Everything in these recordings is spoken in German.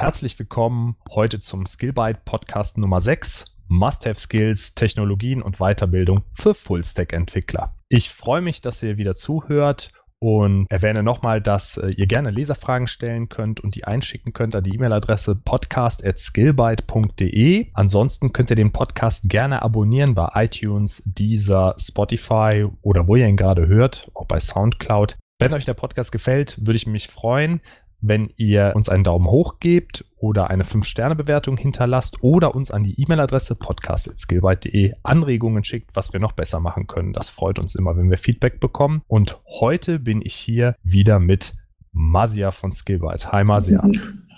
Herzlich willkommen heute zum Skillbyte Podcast Nummer 6. Must-Have Skills, Technologien und Weiterbildung für Full-Stack-Entwickler. Ich freue mich, dass ihr wieder zuhört und erwähne nochmal, dass äh, ihr gerne Leserfragen stellen könnt und die einschicken könnt an die E-Mail-Adresse podcast.skillbyte.de. Ansonsten könnt ihr den Podcast gerne abonnieren bei iTunes, Deezer, Spotify oder wo ihr ihn gerade hört, auch bei Soundcloud. Wenn euch der Podcast gefällt, würde ich mich freuen, wenn ihr uns einen Daumen hoch gebt oder eine 5-Sterne-Bewertung hinterlasst oder uns an die E-Mail-Adresse podcast.skillbyte.de Anregungen schickt, was wir noch besser machen können. Das freut uns immer, wenn wir Feedback bekommen. Und heute bin ich hier wieder mit Masia von Skillbyte. Hi Masia.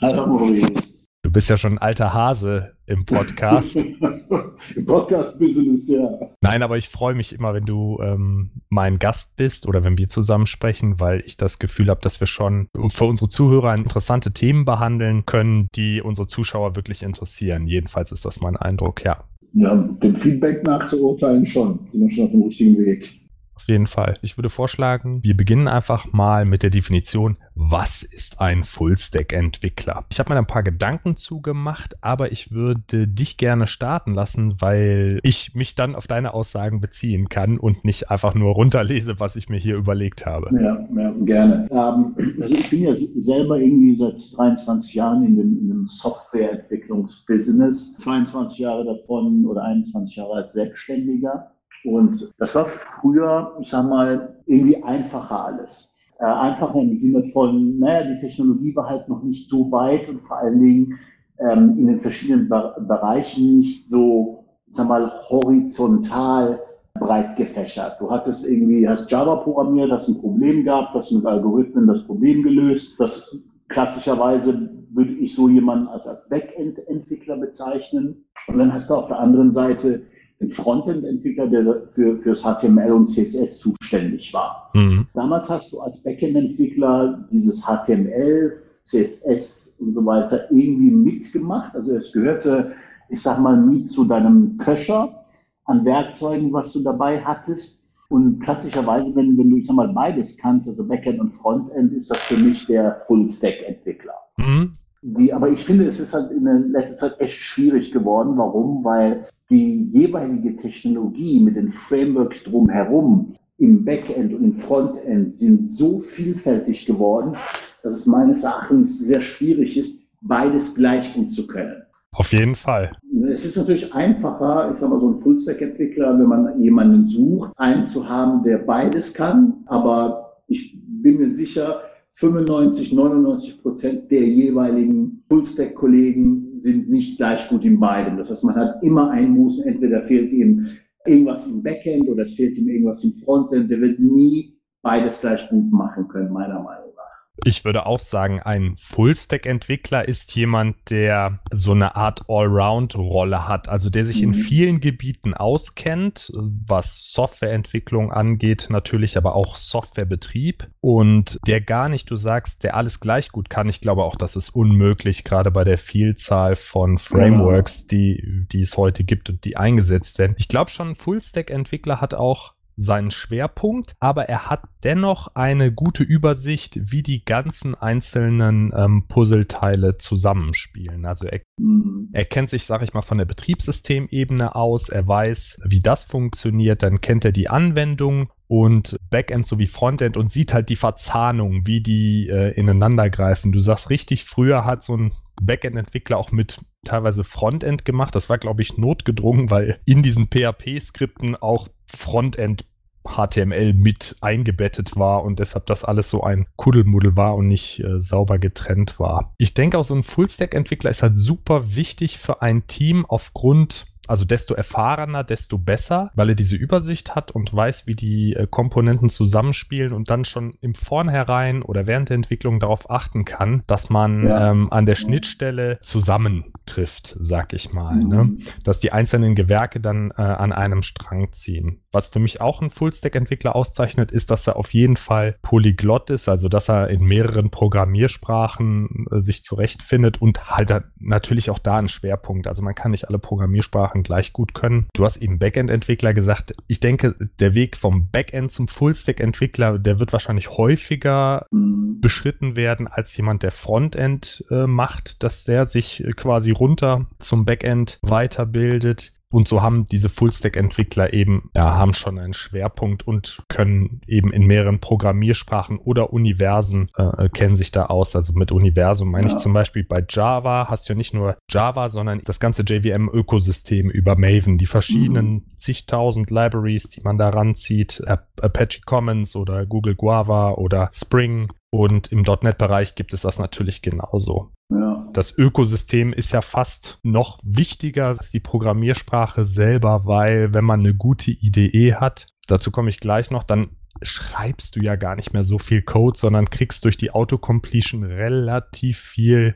Hallo Maurice. Du bist ja schon ein alter Hase im Podcast. Im Podcast-Business, ja. Nein, aber ich freue mich immer, wenn du ähm, mein Gast bist oder wenn wir zusammen sprechen, weil ich das Gefühl habe, dass wir schon für unsere Zuhörer interessante Themen behandeln können, die unsere Zuschauer wirklich interessieren. Jedenfalls ist das mein Eindruck, ja. Ja, dem Feedback nach zu urteilen schon. Sind wir schon auf dem richtigen Weg. Auf jeden Fall. Ich würde vorschlagen, wir beginnen einfach mal mit der Definition, was ist ein Full-Stack-Entwickler? Ich habe mir ein paar Gedanken zugemacht, aber ich würde dich gerne starten lassen, weil ich mich dann auf deine Aussagen beziehen kann und nicht einfach nur runterlese, was ich mir hier überlegt habe. Ja, ja gerne. Ähm, also ich bin ja selber irgendwie seit 23 Jahren in dem, in dem Softwareentwicklungsbusiness, 22 Jahre davon oder 21 Jahre als Selbstständiger. Und das war früher, ich sag mal, irgendwie einfacher alles. Äh, einfacher im Sinne von, naja, die Technologie war halt noch nicht so weit und vor allen Dingen ähm, in den verschiedenen Be Bereichen nicht so, ich sag mal, horizontal breit gefächert. Du hattest irgendwie, hast Java programmiert, hast ein Problem gehabt, hast mit Algorithmen das Problem gelöst. Das klassischerweise würde ich so jemanden als, als Backend-Entwickler bezeichnen. Und dann hast du auf der anderen Seite Frontend-Entwickler, der für, fürs HTML und CSS zuständig war. Mhm. Damals hast du als Backend-Entwickler dieses HTML, CSS und so weiter irgendwie mitgemacht. Also es gehörte, ich sag mal, mit zu deinem Köcher an Werkzeugen, was du dabei hattest. Und klassischerweise, wenn, wenn du, ich sag mal, beides kannst, also Backend und Frontend, ist das für mich der Full-Stack-Entwickler. Mhm. Die, aber ich finde, es ist halt in der letzten Zeit echt schwierig geworden. Warum? Weil die jeweilige Technologie mit den Frameworks drumherum im Backend und im Frontend sind so vielfältig geworden, dass es meines Erachtens sehr schwierig ist, beides gleich gut zu können. Auf jeden Fall. Es ist natürlich einfacher, ich sag mal, so ein Fullstack-Entwickler, wenn man jemanden sucht, einen zu haben, der beides kann. Aber ich bin mir sicher, 95, 99 Prozent der jeweiligen Fullstack-Kollegen sind nicht gleich gut in beidem. Das heißt, man hat immer einen Musen, entweder fehlt ihm irgendwas im Backend oder es fehlt ihm irgendwas im Frontend. Der wird nie beides gleich gut machen können, meiner Meinung nach. Ich würde auch sagen, ein Full-Stack-Entwickler ist jemand, der so eine Art Allround-Rolle hat, also der sich mhm. in vielen Gebieten auskennt, was Softwareentwicklung angeht, natürlich aber auch Softwarebetrieb und der gar nicht, du sagst, der alles gleich gut kann. Ich glaube auch, das ist unmöglich, gerade bei der Vielzahl von Frameworks, genau. die, die es heute gibt und die eingesetzt werden. Ich glaube schon, ein Full-Stack-Entwickler hat auch seinen Schwerpunkt, aber er hat dennoch eine gute Übersicht, wie die ganzen einzelnen ähm, Puzzleteile zusammenspielen. Also er, mhm. er kennt sich, sag ich mal, von der Betriebssystemebene aus, er weiß, wie das funktioniert, dann kennt er die Anwendung und Backend sowie Frontend und sieht halt die Verzahnung, wie die äh, ineinander greifen. Du sagst richtig, früher hat so ein Backend-Entwickler auch mit teilweise Frontend gemacht. Das war, glaube ich, notgedrungen, weil in diesen PHP-Skripten auch Frontend HTML mit eingebettet war und deshalb das alles so ein Kuddelmuddel war und nicht äh, sauber getrennt war. Ich denke auch so ein Full-Stack-Entwickler ist halt super wichtig für ein Team aufgrund also desto erfahrener, desto besser, weil er diese Übersicht hat und weiß, wie die äh, Komponenten zusammenspielen und dann schon im Vornherein oder während der Entwicklung darauf achten kann, dass man ja. ähm, an der Schnittstelle zusammentrifft, sag ich mal. Ne? Mhm. Ne? Dass die einzelnen Gewerke dann äh, an einem Strang ziehen. Was für mich auch ein Full-Stack-Entwickler auszeichnet, ist, dass er auf jeden Fall polyglott ist, also dass er in mehreren Programmiersprachen äh, sich zurechtfindet und halt natürlich auch da einen Schwerpunkt. Also man kann nicht alle Programmiersprachen dann gleich gut können. Du hast eben Backend-Entwickler gesagt. Ich denke, der Weg vom Backend zum Full-Stack-Entwickler, der wird wahrscheinlich häufiger mhm. beschritten werden als jemand, der Frontend äh, macht, dass der sich äh, quasi runter zum Backend weiterbildet. Und so haben diese Full-Stack-Entwickler eben, ja, haben schon einen Schwerpunkt und können eben in mehreren Programmiersprachen oder Universen äh, kennen sich da aus. Also mit Universum meine ja. ich zum Beispiel bei Java hast du ja nicht nur Java, sondern das ganze JVM-Ökosystem über Maven, die verschiedenen mhm. zigtausend Libraries, die man da ranzieht, Apache Commons oder Google Guava oder Spring. Und im .NET-Bereich gibt es das natürlich genauso. Ja. Das Ökosystem ist ja fast noch wichtiger als die Programmiersprache selber, weil wenn man eine gute IDE hat, dazu komme ich gleich noch, dann schreibst du ja gar nicht mehr so viel Code, sondern kriegst durch die Autocompletion relativ viel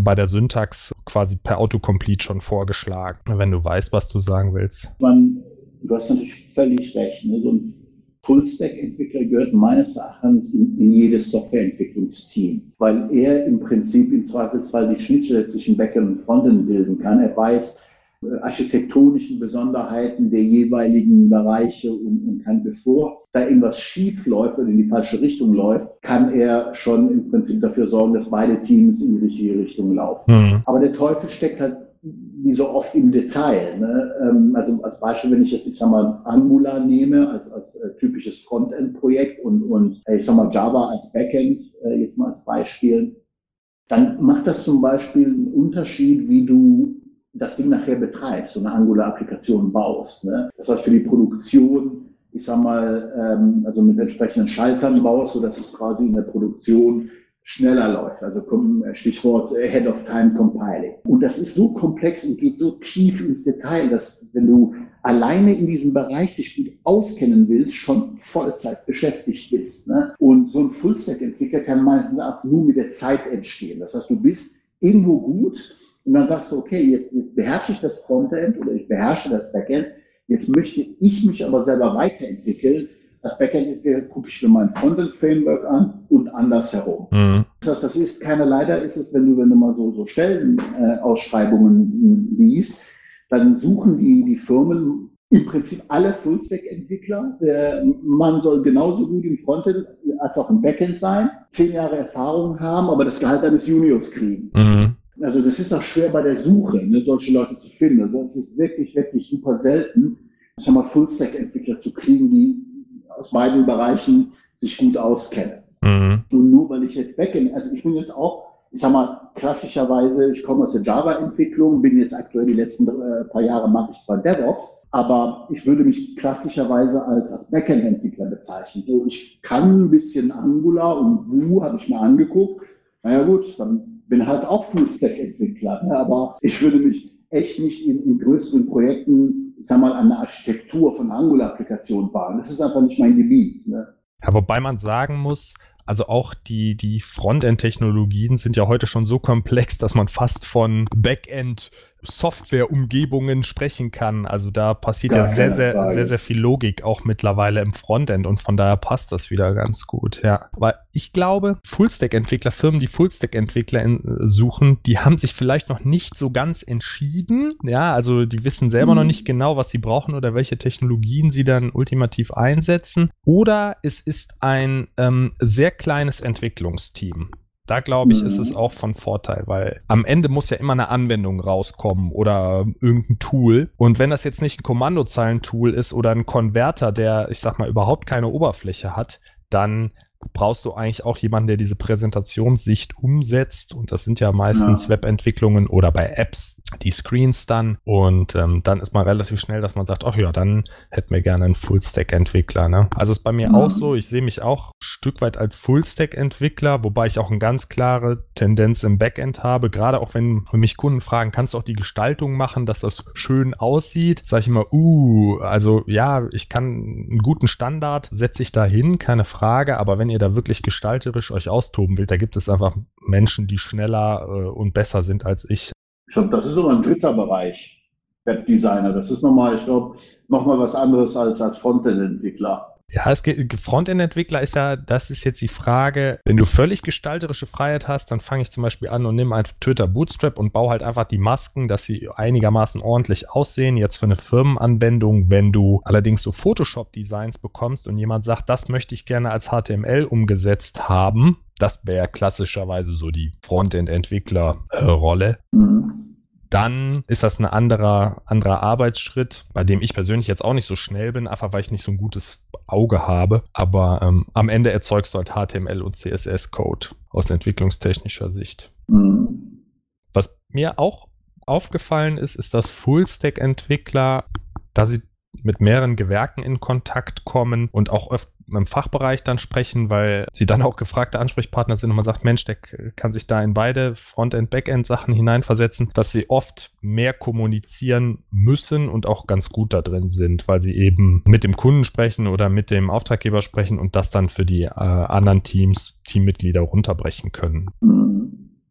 bei der Syntax quasi per Autocomplete schon vorgeschlagen, wenn du weißt, was du sagen willst. Man, du hast natürlich völlig recht. Ne? So ein Full-Stack-Entwickler gehört meines Erachtens in, in jedes Softwareentwicklungsteam, weil er im Prinzip im Zweifelsfall die Schnittstelle zwischen Backend und Frontend bilden kann. Er weiß äh, architektonischen Besonderheiten der jeweiligen Bereiche und, und kann, bevor da irgendwas schief läuft oder in die falsche Richtung läuft, kann er schon im Prinzip dafür sorgen, dass beide Teams in die richtige Richtung laufen. Mhm. Aber der Teufel steckt halt wie so oft im Detail. Ne? Ähm, also als Beispiel, wenn ich jetzt, ich sag mal, Angular nehme als, als äh, typisches Frontend-Projekt und, und äh, ich sag mal Java als Backend, äh, jetzt mal als Beispiel, dann macht das zum Beispiel einen Unterschied, wie du das Ding nachher betreibst, so eine Angular-Applikation baust. Ne? Das heißt, für die Produktion, ich sag mal, ähm, also mit entsprechenden Schaltern baust, sodass es quasi in der Produktion schneller läuft. Also äh, Stichwort Head of Time Compiling. Und das ist so komplex und geht so tief ins Detail, dass wenn du alleine in diesem Bereich dich gut auskennen willst, schon Vollzeit beschäftigt bist. Ne? Und so ein Fullstack-Entwickler kann meines Erachtens nur mit der Zeit entstehen. Das heißt, du bist irgendwo gut und dann sagst du, okay, jetzt, jetzt beherrsche ich das Frontend oder ich beherrsche das Backend. Jetzt möchte ich mich aber selber weiterentwickeln das Backend gucke ich mir mein Frontend-Framework an und andersherum. Mhm. Das heißt, das ist keine, leider ist es, wenn du, wenn du mal so, so Stellenausschreibungen äh, liest, dann suchen die, die Firmen im Prinzip alle Full-Stack-Entwickler. Der Mann soll genauso gut im Frontend als auch im Backend sein, zehn Jahre Erfahrung haben, aber das Gehalt eines Juniors kriegen. Mhm. Also das ist auch schwer bei der Suche, ne, solche Leute zu finden. Also es ist wirklich, wirklich super selten, ich sag mal, Full-Stack-Entwickler zu kriegen, die aus beiden Bereichen sich gut auskennen. Mhm. Und nur weil ich jetzt Backend, also ich bin jetzt auch, ich sag mal, klassischerweise, ich komme aus der Java-Entwicklung, bin jetzt aktuell die letzten äh, paar Jahre mache ich zwar DevOps, aber ich würde mich klassischerweise als, als Backend-Entwickler bezeichnen. So, ich kann ein bisschen Angular und Vue habe ich mir angeguckt. Naja gut, dann bin halt auch Full-Stack-Entwickler, ne? aber ich würde mich echt nicht in, in größeren Projekten ich sag mal, an der Architektur von Angular-Applikationen bauen. Das ist einfach nicht mein Gebiet. Ne? Ja, wobei man sagen muss, also auch die, die Frontend-Technologien sind ja heute schon so komplex, dass man fast von Backend Software-Umgebungen sprechen kann. Also da passiert Gar ja sehr, sehr, Frage. sehr, sehr viel Logik auch mittlerweile im Frontend und von daher passt das wieder ganz gut, ja. Aber ich glaube, Fullstack-Entwickler, Firmen, die Fullstack-Entwickler suchen, die haben sich vielleicht noch nicht so ganz entschieden. Ja, also die wissen selber mhm. noch nicht genau, was sie brauchen oder welche Technologien sie dann ultimativ einsetzen. Oder es ist ein ähm, sehr kleines Entwicklungsteam. Da glaube ich, mhm. ist es mhm. auch von Vorteil, weil am Ende muss ja immer eine Anwendung rauskommen oder irgendein Tool. Und wenn das jetzt nicht ein Kommandozeilentool ist oder ein Konverter, der, ich sag mal, überhaupt keine Oberfläche hat, dann brauchst du eigentlich auch jemanden, der diese Präsentationssicht umsetzt. Und das sind ja meistens ja. Webentwicklungen oder bei Apps die Screens dann. Und ähm, dann ist man relativ schnell, dass man sagt, ach ja, dann hätten wir gerne einen Full-Stack-Entwickler. Ne? Also ist bei mir mhm. auch so. Ich sehe mich auch ein Stück weit als Full-Stack-Entwickler, wobei ich auch eine ganz klare Tendenz im Backend habe. Gerade auch wenn mich Kunden fragen, kannst du auch die Gestaltung machen, dass das schön aussieht? Sage ich immer, uh, also ja, ich kann einen guten Standard, setze ich da hin, keine Frage. Aber wenn ihr da wirklich gestalterisch euch austoben wollt, da gibt es einfach Menschen, die schneller äh, und besser sind als ich. Ich glaube, das ist nochmal ein dritter Bereich, Webdesigner. Das ist nochmal, ich glaube, nochmal was anderes als als Frontend-Entwickler. Ja, es geht, Frontend-Entwickler ist ja, das ist jetzt die Frage, wenn du völlig gestalterische Freiheit hast, dann fange ich zum Beispiel an und nehme ein Twitter Bootstrap und baue halt einfach die Masken, dass sie einigermaßen ordentlich aussehen. Jetzt für eine Firmenanwendung, wenn du allerdings so Photoshop-Designs bekommst und jemand sagt, das möchte ich gerne als HTML umgesetzt haben, das wäre klassischerweise so die Frontend-Entwickler-Rolle. Mhm dann ist das ein anderer, anderer Arbeitsschritt, bei dem ich persönlich jetzt auch nicht so schnell bin, einfach weil ich nicht so ein gutes Auge habe. Aber ähm, am Ende erzeugst du halt HTML und CSS-Code aus entwicklungstechnischer Sicht. Mhm. Was mir auch aufgefallen ist, ist, dass Full-Stack-Entwickler, da sie mit mehreren Gewerken in Kontakt kommen und auch öfter im Fachbereich dann sprechen, weil sie dann auch gefragte Ansprechpartner sind und man sagt, Mensch, der kann sich da in beide Frontend, Backend Sachen hineinversetzen, dass sie oft mehr kommunizieren müssen und auch ganz gut da drin sind, weil sie eben mit dem Kunden sprechen oder mit dem Auftraggeber sprechen und das dann für die äh, anderen Teams, Teammitglieder runterbrechen können.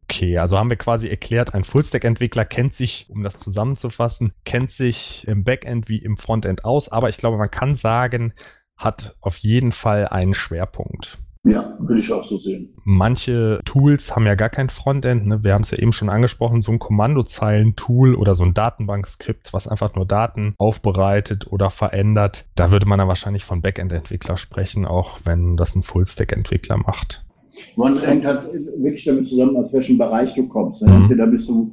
Okay, also haben wir quasi erklärt, ein Fullstack-Entwickler kennt sich, um das zusammenzufassen, kennt sich im Backend wie im Frontend aus, aber ich glaube, man kann sagen, hat auf jeden Fall einen Schwerpunkt. Ja, würde ich auch so sehen. Manche Tools haben ja gar kein Frontend. Ne? Wir haben es ja eben schon angesprochen, so ein Kommandozeilen-Tool oder so ein Datenbankskript, was einfach nur Daten aufbereitet oder verändert. Da würde man dann wahrscheinlich von Backend-Entwickler sprechen, auch wenn das ein Full-Stack-Entwickler macht. Man hängt halt wirklich damit zusammen, aus welchem Bereich du kommst. Ne? Mhm. Entweder bist du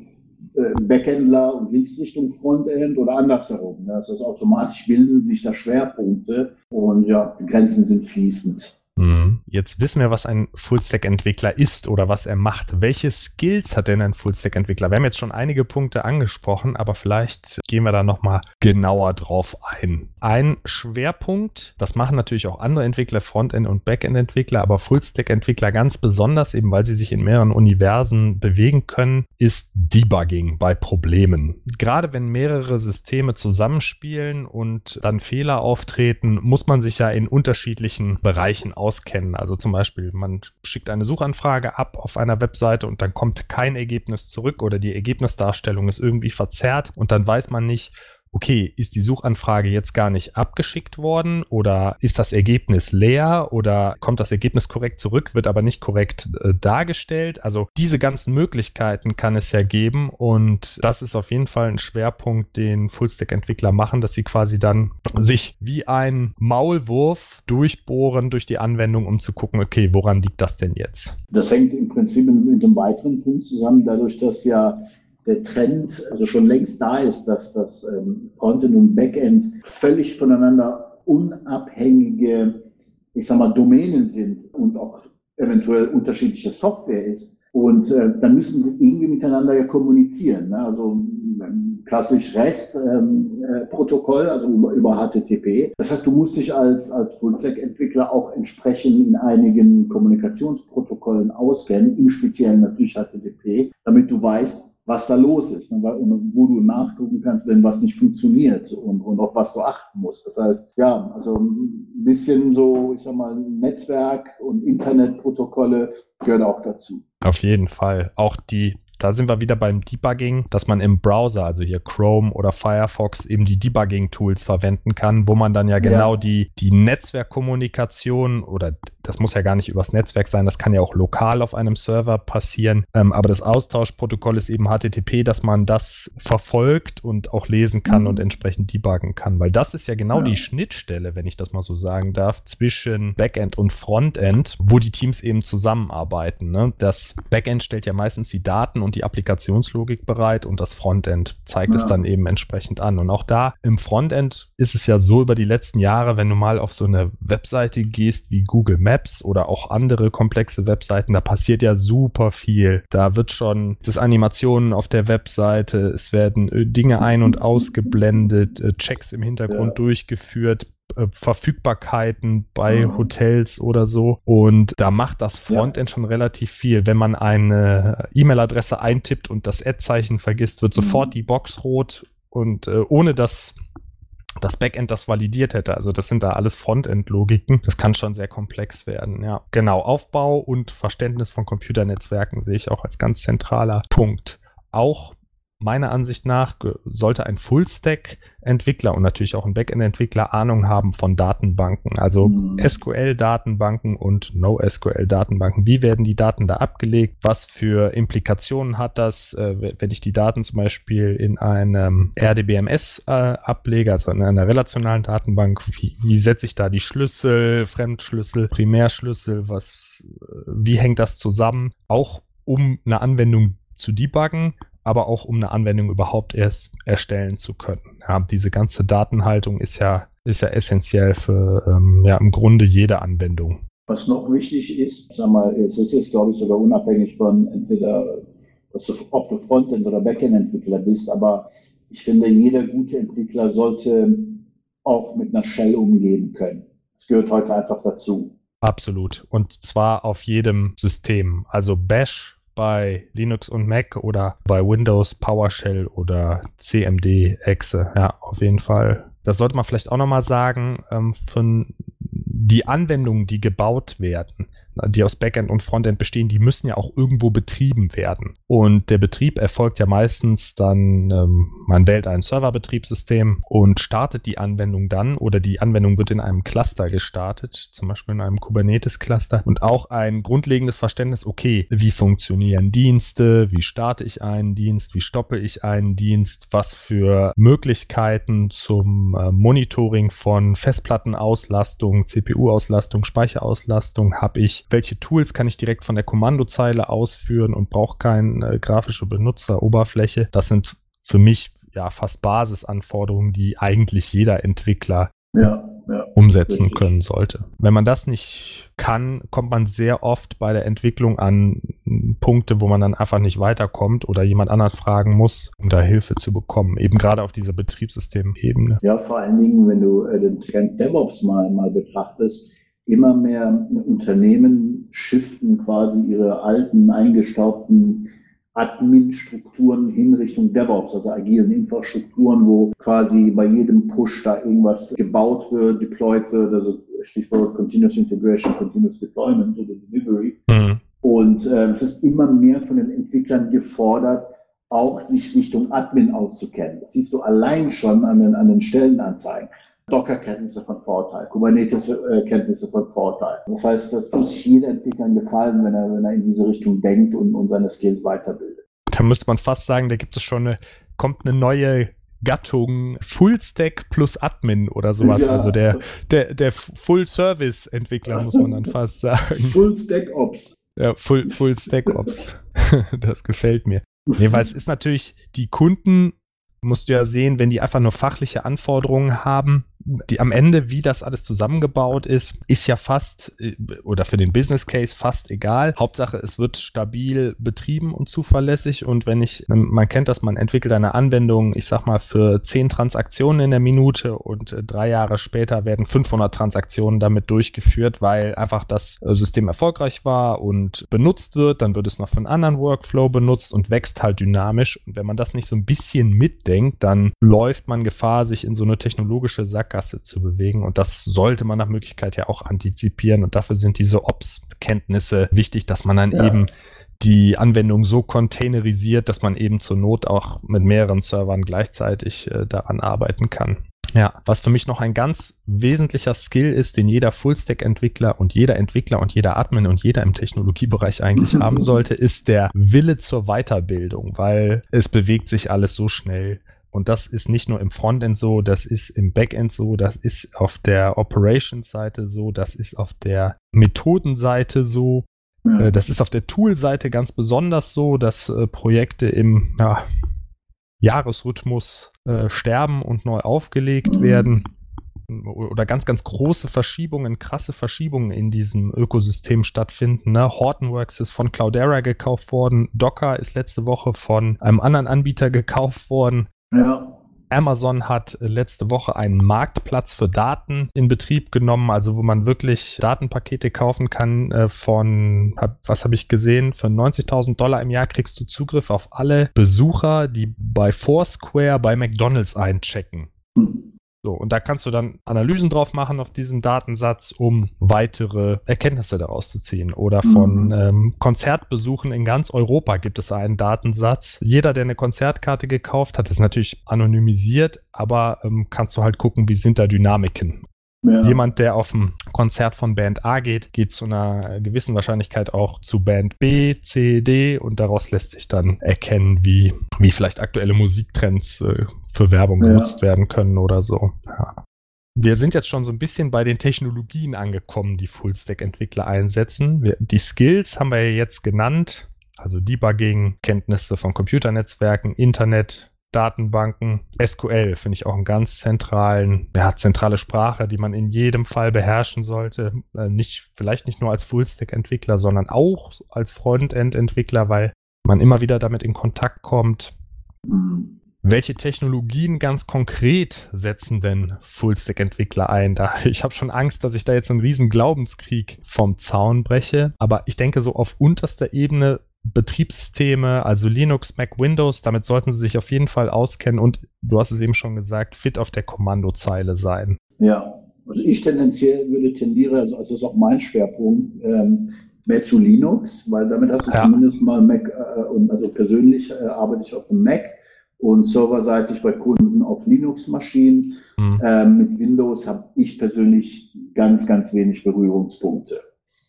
äh, Backendler und links Richtung Frontend oder andersherum. Das heißt, automatisch bilden sich da Schwerpunkte und ja, die Grenzen sind fließend. Mhm. Jetzt wissen wir, was ein Full-Stack-Entwickler ist oder was er macht. Welche Skills hat denn ein Full-Stack-Entwickler? Wir haben jetzt schon einige Punkte angesprochen, aber vielleicht gehen wir da nochmal genauer drauf ein. Ein Schwerpunkt, das machen natürlich auch andere Entwickler, Frontend- und Backend-Entwickler, aber Full-Stack-Entwickler ganz besonders, eben weil sie sich in mehreren Universen bewegen können, ist Debugging bei Problemen. Gerade wenn mehrere Systeme zusammenspielen und dann Fehler auftreten, muss man sich ja in unterschiedlichen Bereichen auskennen. Also zum Beispiel, man schickt eine Suchanfrage ab auf einer Webseite und dann kommt kein Ergebnis zurück oder die Ergebnisdarstellung ist irgendwie verzerrt und dann weiß man nicht, okay, ist die Suchanfrage jetzt gar nicht abgeschickt worden oder ist das Ergebnis leer oder kommt das Ergebnis korrekt zurück, wird aber nicht korrekt äh, dargestellt. Also diese ganzen Möglichkeiten kann es ja geben und das ist auf jeden Fall ein Schwerpunkt, den Fullstack-Entwickler machen, dass sie quasi dann sich wie ein Maulwurf durchbohren durch die Anwendung, um zu gucken, okay, woran liegt das denn jetzt? Das hängt im Prinzip mit einem weiteren Punkt zusammen, dadurch, dass ja der Trend also schon längst da ist, dass das ähm, Frontend und Backend völlig voneinander unabhängige, ich sag mal, Domänen sind und auch eventuell unterschiedliche Software ist. Und äh, dann müssen sie irgendwie miteinander ja kommunizieren. Ne? Also ähm, klassisch REST-Protokoll, ähm, äh, also über, über, HTTP. Das heißt, du musst dich als, als Full-Stack-Entwickler auch entsprechend in einigen Kommunikationsprotokollen auskennen, im Speziellen natürlich HTTP, damit du weißt, was da los ist und wo du nachgucken kannst, wenn was nicht funktioniert und, und auf was du achten musst. Das heißt, ja, also ein bisschen so, ich sag mal, Netzwerk und Internetprotokolle gehört auch dazu. Auf jeden Fall. Auch die da sind wir wieder beim Debugging, dass man im Browser, also hier Chrome oder Firefox, eben die Debugging-Tools verwenden kann, wo man dann ja genau ja. die, die Netzwerkkommunikation oder das muss ja gar nicht übers Netzwerk sein, das kann ja auch lokal auf einem Server passieren. Ähm, aber das Austauschprotokoll ist eben HTTP, dass man das verfolgt und auch lesen kann mhm. und entsprechend debuggen kann. Weil das ist ja genau ja. die Schnittstelle, wenn ich das mal so sagen darf, zwischen Backend und Frontend, wo die Teams eben zusammenarbeiten. Ne? Das Backend stellt ja meistens die Daten und die Applikationslogik bereit und das Frontend zeigt ja. es dann eben entsprechend an. Und auch da im Frontend ist es ja so über die letzten Jahre, wenn du mal auf so eine Webseite gehst wie Google Maps, Maps oder auch andere komplexe Webseiten, da passiert ja super viel. Da wird schon das Animationen auf der Webseite, es werden äh, Dinge ein- und ausgeblendet, äh, Checks im Hintergrund ja. durchgeführt, äh, Verfügbarkeiten bei mhm. Hotels oder so. Und da macht das Frontend ja. schon relativ viel. Wenn man eine E-Mail-Adresse eintippt und das Ad-Zeichen vergisst, wird sofort mhm. die Box rot. Und äh, ohne dass das Backend das validiert hätte. Also das sind da alles Frontend-Logiken. Das kann schon sehr komplex werden. Ja, genau. Aufbau und Verständnis von Computernetzwerken sehe ich auch als ganz zentraler Punkt. Auch meiner Ansicht nach sollte ein Full-Stack-Entwickler und natürlich auch ein Backend-Entwickler Ahnung haben von Datenbanken, also mhm. SQL-Datenbanken und NoSQL-Datenbanken. Wie werden die Daten da abgelegt? Was für Implikationen hat das, äh, wenn ich die Daten zum Beispiel in einem RDBMS äh, ablege, also in einer relationalen Datenbank? Wie, wie setze ich da die Schlüssel, Fremdschlüssel, Primärschlüssel? Was, wie hängt das zusammen? Auch um eine Anwendung zu debuggen, aber auch um eine Anwendung überhaupt erst erstellen zu können. Ja, diese ganze Datenhaltung ist ja, ist ja essentiell für ähm, ja, im Grunde jede Anwendung. Was noch wichtig ist, sag mal, jetzt ist es, glaube ich, sogar unabhängig von entweder, du, ob du Frontend- oder Backend-Entwickler bist, aber ich finde, jeder gute Entwickler sollte auch mit einer Shell umgehen können. Das gehört heute einfach dazu. Absolut. Und zwar auf jedem System. Also Bash bei Linux und Mac oder bei Windows PowerShell oder CMD Exe. Ja, auf jeden Fall. Das sollte man vielleicht auch nochmal sagen. Ähm, von die Anwendungen, die gebaut werden, die aus Backend und Frontend bestehen, die müssen ja auch irgendwo betrieben werden. Und der Betrieb erfolgt ja meistens dann, ähm, man wählt ein Serverbetriebssystem und startet die Anwendung dann oder die Anwendung wird in einem Cluster gestartet, zum Beispiel in einem Kubernetes-Cluster und auch ein grundlegendes Verständnis, okay, wie funktionieren Dienste, wie starte ich einen Dienst, wie stoppe ich einen Dienst, was für Möglichkeiten zum äh, Monitoring von Festplattenauslastung, CPU-Auslastung, Speicherauslastung habe ich welche Tools kann ich direkt von der Kommandozeile ausführen und brauche keine äh, grafische Benutzeroberfläche. Das sind für mich ja fast Basisanforderungen, die eigentlich jeder Entwickler ja, ja, umsetzen richtig. können sollte. Wenn man das nicht kann, kommt man sehr oft bei der Entwicklung an Punkte, wo man dann einfach nicht weiterkommt oder jemand anderen fragen muss, um da Hilfe zu bekommen. Eben gerade auf dieser Betriebssystemebene. Ja, vor allen Dingen, wenn du äh, den Trend DevOps mal, mal betrachtest, immer mehr Unternehmen shiften quasi ihre alten, eingestaubten Admin-Strukturen hin Richtung DevOps, also agilen Infrastrukturen, wo quasi bei jedem Push da irgendwas gebaut wird, deployed wird, also Stichwort Continuous Integration, Continuous Deployment oder Delivery. Mhm. Und äh, es ist immer mehr von den Entwicklern gefordert, auch sich Richtung Admin auszukennen. Das siehst du allein schon an den, an den Stellenanzeigen. Docker-Kenntnisse von Vorteil, Kubernetes-Kenntnisse von Vorteil. Das heißt, da tut sich jeder Entwickler gefallen, wenn er, wenn er in diese Richtung denkt und, und seine Skills weiterbildet. Da müsste man fast sagen, da gibt es schon eine, kommt eine neue Gattung Full-Stack plus Admin oder sowas. Ja. Also der, der, der Full-Service-Entwickler, muss man dann fast sagen. Full-Stack-Ops. Ja, Full, Full Stack Ops. das gefällt mir. Nee, weil es ist natürlich, die Kunden musst du ja sehen, wenn die einfach nur fachliche Anforderungen haben, die am Ende, wie das alles zusammengebaut ist, ist ja fast äh, oder für den Business Case fast egal. Hauptsache, es wird stabil betrieben und zuverlässig. Und wenn ich, ähm, man kennt das, man entwickelt eine Anwendung, ich sag mal, für 10 Transaktionen in der Minute und äh, drei Jahre später werden 500 Transaktionen damit durchgeführt, weil einfach das äh, System erfolgreich war und benutzt wird. Dann wird es noch für einen anderen Workflow benutzt und wächst halt dynamisch. Und wenn man das nicht so ein bisschen mitdenkt, dann läuft man Gefahr, sich in so eine technologische Sackgasse Sackgasse zu bewegen. Und das sollte man nach Möglichkeit ja auch antizipieren. Und dafür sind diese Ops-Kenntnisse wichtig, dass man dann ja. eben die Anwendung so containerisiert, dass man eben zur Not auch mit mehreren Servern gleichzeitig äh, daran arbeiten kann. Ja, was für mich noch ein ganz wesentlicher Skill ist, den jeder Fullstack-Entwickler und jeder Entwickler und jeder Admin und jeder im Technologiebereich eigentlich haben sollte, ist der Wille zur Weiterbildung, weil es bewegt sich alles so schnell. Und das ist nicht nur im Frontend so, das ist im Backend so, das ist auf der Operations-Seite so, das ist auf der Methodenseite so, ja. Äh, das ist auf der Tool-Seite ganz besonders so, dass äh, Projekte im ja, Jahresrhythmus äh, sterben und neu aufgelegt mhm. werden oder ganz, ganz große Verschiebungen, krasse Verschiebungen in diesem Ökosystem stattfinden. Ne? Hortonworks ist von Cloudera gekauft worden, Docker ist letzte Woche von einem anderen Anbieter gekauft worden. Ja. Amazon hat letzte Woche einen Marktplatz für Daten in Betrieb genommen, also wo man wirklich Datenpakete kaufen kann äh, von, was habe ich gesehen, für 90.000 Dollar im Jahr kriegst du Zugriff auf alle Besucher, die bei Foursquare bei McDonald's einchecken. So, und da kannst du dann Analysen drauf machen auf diesem Datensatz, um weitere Erkenntnisse daraus zu ziehen. Oder von mhm. ähm, Konzertbesuchen in ganz Europa gibt es einen Datensatz. Jeder, der eine Konzertkarte gekauft hat, ist natürlich anonymisiert, aber ähm, kannst du halt gucken, wie sind da Dynamiken. Ja. Jemand, der auf ein Konzert von Band A geht, geht zu einer gewissen Wahrscheinlichkeit auch zu Band B, C, D und daraus lässt sich dann erkennen, wie, wie vielleicht aktuelle Musiktrends äh, für Werbung ja. genutzt werden können oder so. Ja. Wir sind jetzt schon so ein bisschen bei den Technologien angekommen, die Fullstack-Entwickler einsetzen. Wir, die Skills haben wir jetzt genannt, also Debugging, Kenntnisse von Computernetzwerken, Internet, Datenbanken. SQL finde ich auch einen ganz zentralen, ja, zentrale Sprache, die man in jedem Fall beherrschen sollte. Äh, nicht, vielleicht nicht nur als Fullstack-Entwickler, sondern auch als Frontend-Entwickler, weil man immer wieder damit in Kontakt kommt. Welche Technologien ganz konkret setzen denn Fullstack-Entwickler ein? Da, ich habe schon Angst, dass ich da jetzt einen riesen Glaubenskrieg vom Zaun breche. Aber ich denke, so auf unterster Ebene Betriebssysteme, also Linux, Mac, Windows, damit sollten Sie sich auf jeden Fall auskennen und du hast es eben schon gesagt, fit auf der Kommandozeile sein. Ja, also ich tendenziell würde tendieren, also, also das ist auch mein Schwerpunkt, ähm, mehr zu Linux, weil damit hast du ja. zumindest mal Mac äh, und also persönlich äh, arbeite ich auf dem Mac und serverseitig bei Kunden auf Linux-Maschinen. Mhm. Ähm, mit Windows habe ich persönlich ganz, ganz wenig Berührungspunkte.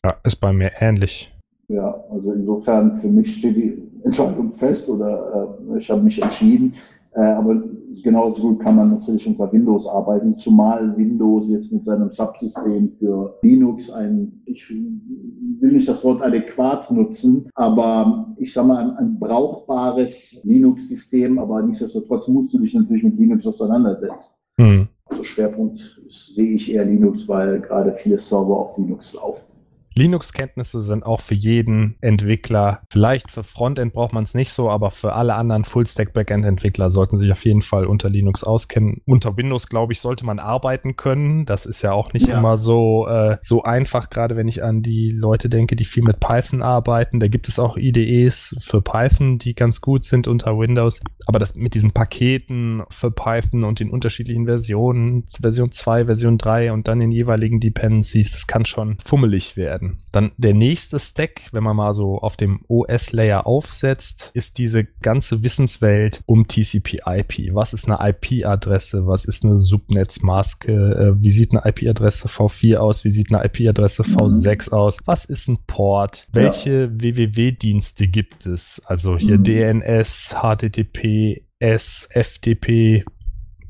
Ja, ist bei mir ähnlich. Ja, also insofern für mich steht die Entscheidung fest oder äh, ich habe mich entschieden. Äh, aber genauso gut kann man natürlich unter Windows arbeiten, zumal Windows jetzt mit seinem Subsystem für Linux ein, ich will nicht das Wort adäquat nutzen, aber ich sage mal ein, ein brauchbares Linux-System, aber nichtsdestotrotz musst du dich natürlich mit Linux auseinandersetzen. Hm. Also Schwerpunkt sehe ich eher Linux, weil gerade viele Server auf Linux laufen. Linux-Kenntnisse sind auch für jeden Entwickler, vielleicht für Frontend braucht man es nicht so, aber für alle anderen Full-Stack-Backend-Entwickler sollten sich auf jeden Fall unter Linux auskennen. Unter Windows, glaube ich, sollte man arbeiten können. Das ist ja auch nicht ja. immer so, äh, so einfach, gerade wenn ich an die Leute denke, die viel mit Python arbeiten. Da gibt es auch IDEs für Python, die ganz gut sind unter Windows. Aber das mit diesen Paketen für Python und den unterschiedlichen Versionen, Version 2, Version 3 und dann den jeweiligen Dependencies, das kann schon fummelig werden werden. Dann der nächste Stack, wenn man mal so auf dem OS-Layer aufsetzt, ist diese ganze Wissenswelt um TCP/IP. Was ist eine IP-Adresse? Was ist eine Subnetzmaske? Äh, wie sieht eine IP-Adresse V4 aus? Wie sieht eine IP-Adresse V6 mhm. aus? Was ist ein Port? Welche ja. WWW-Dienste gibt es? Also hier mhm. DNS, HTTP, S, FTP,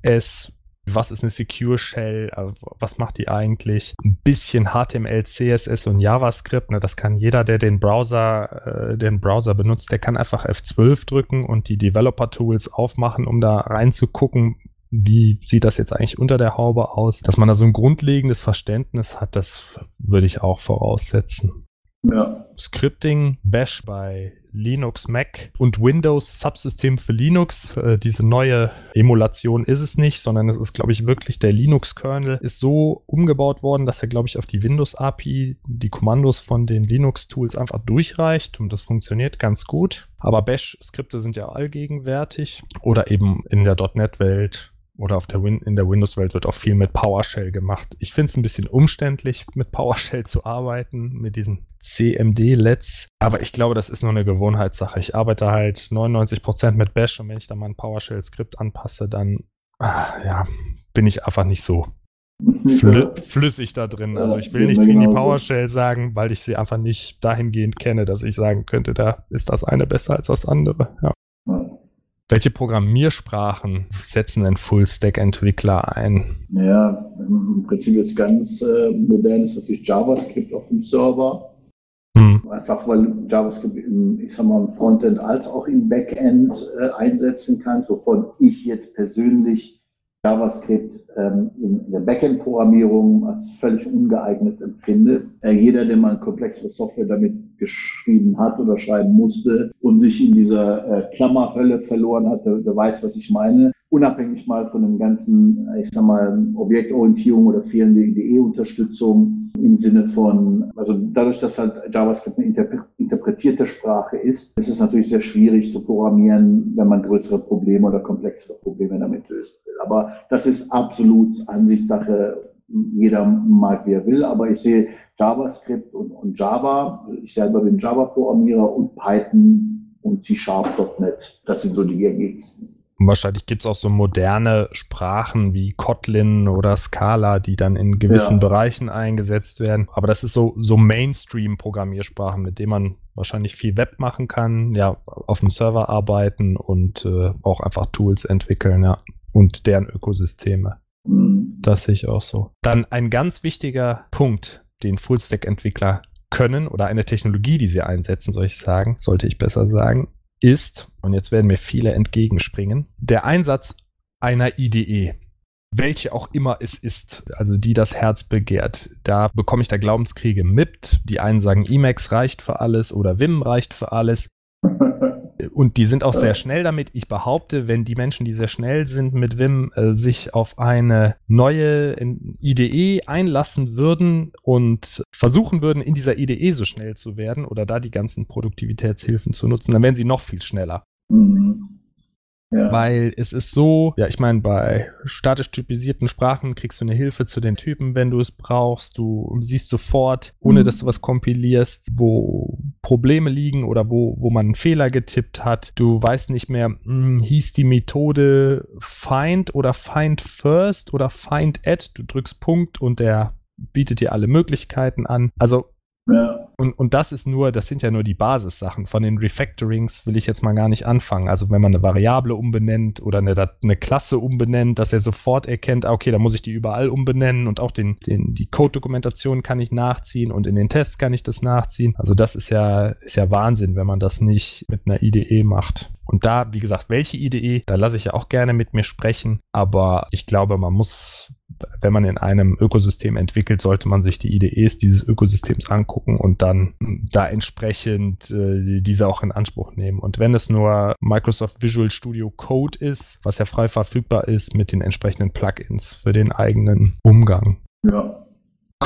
S, was ist eine Secure Shell, äh, was macht die eigentlich? Ein bisschen HTML, CSS und JavaScript, ne, das kann jeder, der den Browser, äh, den Browser benutzt, der kann einfach F12 drücken und die Developer Tools aufmachen, um da reinzugucken, wie sieht das jetzt eigentlich unter der Haube aus? Dass man da so ein grundlegendes Verständnis hat, das würde ich auch voraussetzen. Ja. Scripting, Bash bei Linux, Mac und Windows Subsystem für Linux. Äh, diese neue Emulation ist es nicht, sondern es ist, glaube ich, wirklich der Linux-Kernel ist so umgebaut worden, dass er, glaube ich, auf die Windows-API die Kommandos von den Linux-Tools einfach durchreicht und das funktioniert ganz gut. Aber Bash-Skripte sind ja allgegenwärtig oder eben in der .NET-Welt oder auf der Win in der Windows-Welt wird auch viel mit PowerShell gemacht. Ich finde es ein bisschen umständlich, mit PowerShell zu arbeiten, mit diesen CMD-Lets. Aber ich glaube, das ist nur eine Gewohnheitssache. Ich arbeite halt 99% mit Bash und wenn ich dann mal ein PowerShell-Skript anpasse, dann ah, ja, bin ich einfach nicht so flü flüssig da drin. Also ich will nichts gegen die PowerShell sagen, weil ich sie einfach nicht dahingehend kenne, dass ich sagen könnte, da ist das eine besser als das andere. Ja. Welche Programmiersprachen setzen denn Full-Stack-Entwickler ein? Ja, im Prinzip jetzt ganz äh, modern ist natürlich JavaScript auf dem Server. Hm. Einfach weil JavaScript im, ich sag mal, im Frontend als auch im Backend äh, einsetzen kann, wovon ich jetzt persönlich JavaScript ähm, in der Backend-Programmierung als völlig ungeeignet empfinde. Äh, jeder, der mal komplexere Software damit geschrieben hat oder schreiben musste und sich in dieser äh, Klammerhölle verloren hat, der, der weiß, was ich meine. Unabhängig mal von dem ganzen, ich sag mal, Objektorientierung oder fehlende IDE-Unterstützung im Sinne von, also dadurch, dass halt JavaScript eine interpretierte Sprache ist, ist es natürlich sehr schwierig zu programmieren, wenn man größere Probleme oder komplexere Probleme damit will. Aber das ist absolut Ansichtssache. Jeder mag, wie er will, aber ich sehe JavaScript und, und Java. Ich selber bin Java-Programmierer und Python und C-Sharp.net. Das sind so die gängigsten. Wahrscheinlich gibt es auch so moderne Sprachen wie Kotlin oder Scala, die dann in gewissen ja. Bereichen eingesetzt werden. Aber das ist so, so Mainstream-Programmiersprachen, mit denen man wahrscheinlich viel Web machen kann, ja, auf dem Server arbeiten und äh, auch einfach Tools entwickeln, ja, und deren Ökosysteme. Mhm. Das sehe ich auch so. Dann ein ganz wichtiger Punkt, den Fullstack-Entwickler können oder eine Technologie, die sie einsetzen, soll ich sagen, sollte ich besser sagen, ist, und jetzt werden mir viele entgegenspringen, der Einsatz einer IDE. Welche auch immer es ist, also die das Herz begehrt. Da bekomme ich da Glaubenskriege mit. Die einen sagen, Emacs reicht für alles oder Vim reicht für alles. Und die sind auch sehr schnell damit. Ich behaupte, wenn die Menschen, die sehr schnell sind mit Vim, äh, sich auf eine neue IDE einlassen würden und versuchen würden, in dieser IDE so schnell zu werden oder da die ganzen Produktivitätshilfen zu nutzen, dann wären sie noch viel schneller. Mhm. Ja. Weil es ist so, ja, ich meine, bei statisch typisierten Sprachen kriegst du eine Hilfe zu den Typen, wenn du es brauchst. Du siehst sofort, ohne mhm. dass du was kompilierst, wo Probleme liegen oder wo, wo man einen Fehler getippt hat. Du weißt nicht mehr, mh, hm, hieß die Methode find oder find first oder find at. Du drückst Punkt und der bietet dir alle Möglichkeiten an. Also ja. Und, und das ist nur, das sind ja nur die Basissachen. Von den Refactorings will ich jetzt mal gar nicht anfangen. Also wenn man eine Variable umbenennt oder eine, eine Klasse umbenennt, dass er sofort erkennt, ah, okay, da muss ich die überall umbenennen und auch den, den, die Code-Dokumentation kann ich nachziehen und in den Tests kann ich das nachziehen. Also das ist ja, ist ja Wahnsinn, wenn man das nicht mit einer IDE macht. Und da, wie gesagt, welche IDE, da lasse ich ja auch gerne mit mir sprechen. Aber ich glaube, man muss wenn man in einem Ökosystem entwickelt, sollte man sich die IDEs dieses Ökosystems angucken und dann da entsprechend äh, diese auch in Anspruch nehmen. Und wenn es nur Microsoft Visual Studio Code ist, was ja frei verfügbar ist mit den entsprechenden Plugins für den eigenen Umgang. Ja.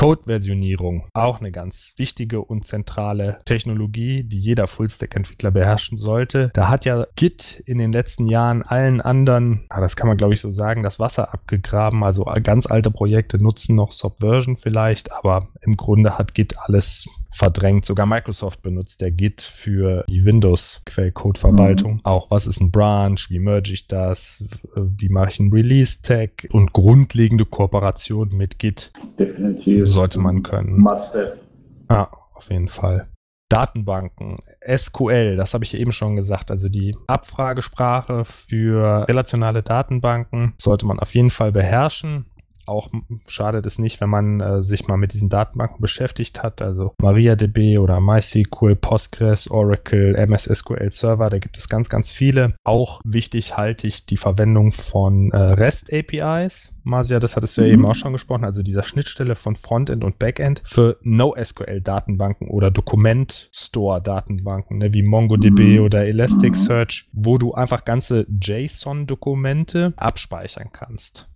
Code-Versionierung, auch eine ganz wichtige und zentrale Technologie, die jeder Full-Stack-Entwickler beherrschen sollte. Da hat ja Git in den letzten Jahren allen anderen, das kann man glaube ich so sagen, das Wasser abgegraben. Also ganz alte Projekte nutzen noch Subversion vielleicht, aber im Grunde hat Git alles verdrängt. Sogar Microsoft benutzt der Git für die Windows-Quellcode-Verwaltung. Mhm. Auch was ist ein Branch, wie merge ich das, wie mache ich einen Release-Tag und grundlegende Kooperation mit Git. Definitiv. Sollte man können. Must have. Ja, auf jeden Fall. Datenbanken, SQL, das habe ich eben schon gesagt, also die Abfragesprache für relationale Datenbanken sollte man auf jeden Fall beherrschen auch schadet es nicht, wenn man äh, sich mal mit diesen Datenbanken beschäftigt hat. Also MariaDB oder MySQL, Postgres, Oracle, MS SQL Server, da gibt es ganz, ganz viele. Auch wichtig halte ich die Verwendung von äh, REST APIs. Marcia, das hattest du ja eben mhm. auch schon gesprochen, also dieser Schnittstelle von Frontend und Backend für NoSQL-Datenbanken oder Dokument-Store-Datenbanken, ne, wie MongoDB mhm. oder Elasticsearch, wo du einfach ganze JSON-Dokumente abspeichern kannst.